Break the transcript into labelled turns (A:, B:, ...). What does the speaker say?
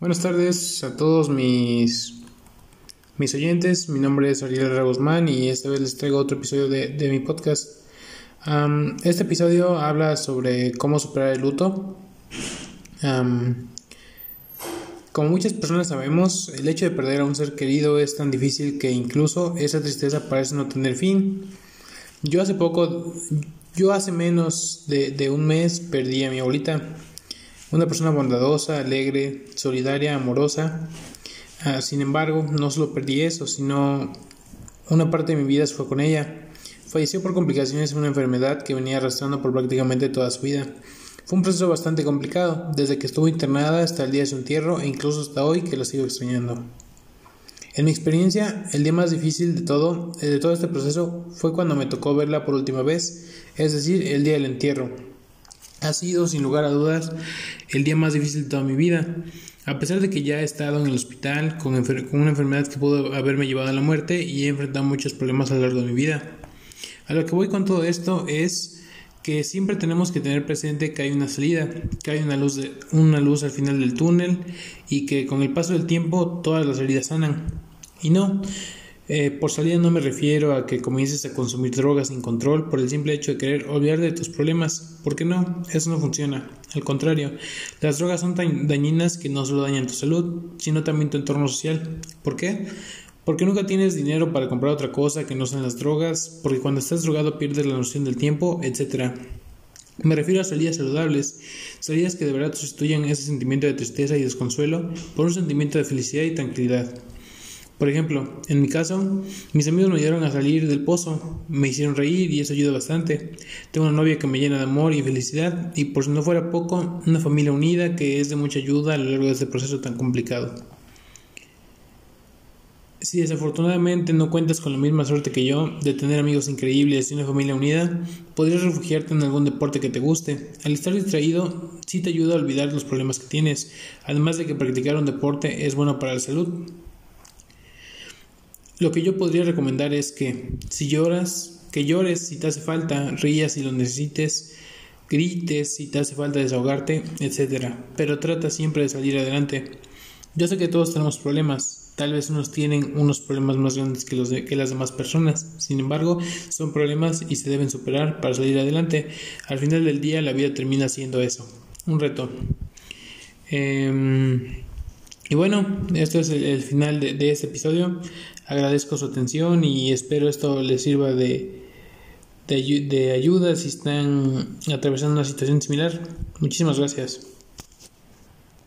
A: Buenas tardes a todos mis, mis oyentes. Mi nombre es Ariel Guzmán y esta vez les traigo otro episodio de, de mi podcast. este episodio habla sobre cómo superar el luto. como muchas personas sabemos, el hecho de perder a un ser querido es tan difícil que incluso esa tristeza parece no tener fin. Yo hace poco, yo hace menos de, de un mes perdí a mi abuelita. Una persona bondadosa, alegre, solidaria, amorosa. Ah, sin embargo, no solo perdí eso, sino una parte de mi vida fue con ella. Falleció por complicaciones de una enfermedad que venía arrastrando por prácticamente toda su vida. Fue un proceso bastante complicado, desde que estuvo internada hasta el día de su entierro e incluso hasta hoy que la sigo extrañando. En mi experiencia, el día más difícil de todo, de todo este proceso fue cuando me tocó verla por última vez, es decir, el día del entierro. Ha sido, sin lugar a dudas, el día más difícil de toda mi vida. A pesar de que ya he estado en el hospital con, una enfermedad que pudo haberme llevado a la muerte y he enfrentado muchos problemas a lo largo de mi vida. A lo que voy con todo esto es que siempre tenemos que tener presente que hay una salida, que hay una luz, una luz al final del túnel y que con el paso del tiempo todas las heridas sanan. Y no, eh, por salida no me refiero a que comiences a consumir drogas sin control por el simple hecho de querer olvidar de tus problemas, porque no, eso no funciona. Al contrario, las drogas son tan dañinas que no solo dañan tu salud, sino también tu entorno social. ¿Por qué? Porque nunca tienes dinero para comprar otra cosa que no sean las drogas, porque cuando estás drogado pierdes la noción del tiempo, etc. Me refiero a salidas saludables, salidas que de verdad sustituyan ese sentimiento de tristeza y desconsuelo por un sentimiento de felicidad y tranquilidad. Por ejemplo, en mi caso, mis amigos me ayudaron a salir del pozo, me hicieron reír y eso ayuda bastante. Tengo una novia que me llena de amor y felicidad y por si no fuera poco, una familia unida que es de mucha ayuda a lo largo de este proceso tan complicado. Si desafortunadamente no cuentas con la misma suerte que yo de tener amigos increíbles y una familia unida, podrías refugiarte en algún deporte que te guste. Al estar distraído, sí te ayuda a olvidar los problemas que tienes, además de que practicar un deporte es bueno para la salud. Lo que yo podría recomendar es que si lloras, que llores si te hace falta, rías si lo necesites, grites si te hace falta desahogarte, etc. Pero trata siempre de salir adelante. Yo sé que todos tenemos problemas, tal vez unos tienen unos problemas más grandes que, los de, que las demás personas, sin embargo son problemas y se deben superar para salir adelante. Al final del día la vida termina siendo eso, un reto. Em, y bueno, esto es el, final de, este episodio. Agradezco su atención y espero esto les sirva de, de ayuda si están atravesando una situación similar. Muchísimas gracias.